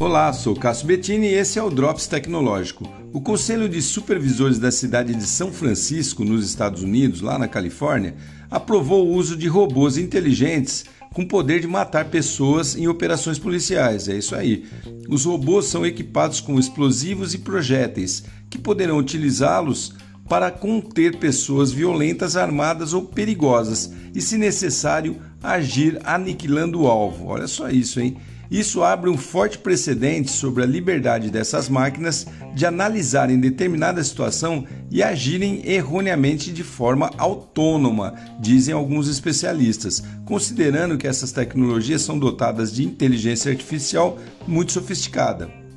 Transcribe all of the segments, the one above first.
Olá, sou Cássio Bettini e esse é o Drops Tecnológico. O Conselho de Supervisores da cidade de São Francisco, nos Estados Unidos, lá na Califórnia, aprovou o uso de robôs inteligentes com poder de matar pessoas em operações policiais. É isso aí. Os robôs são equipados com explosivos e projéteis que poderão utilizá-los para conter pessoas violentas, armadas ou perigosas e, se necessário, agir aniquilando o alvo. Olha só isso, hein? Isso abre um forte precedente sobre a liberdade dessas máquinas de analisarem determinada situação e agirem erroneamente de forma autônoma, dizem alguns especialistas, considerando que essas tecnologias são dotadas de inteligência artificial muito sofisticada.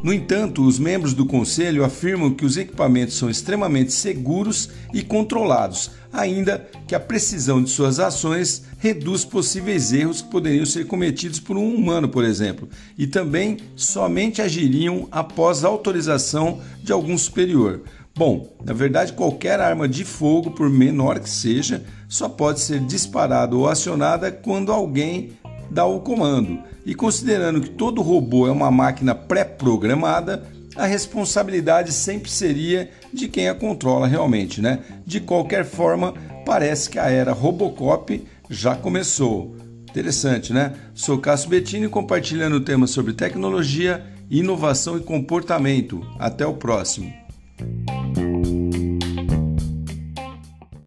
No entanto, os membros do conselho afirmam que os equipamentos são extremamente seguros e controlados, ainda que a precisão de suas ações reduz possíveis erros que poderiam ser cometidos por um humano, por exemplo, e também somente agiriam após autorização de algum superior. Bom, na verdade, qualquer arma de fogo, por menor que seja, só pode ser disparada ou acionada quando alguém dá o comando. E considerando que todo robô é uma máquina pré-programada, a responsabilidade sempre seria de quem a controla realmente, né? De qualquer forma, parece que a era Robocop já começou. Interessante, né? Sou Cássio Bettini compartilhando temas sobre tecnologia, inovação e comportamento. Até o próximo.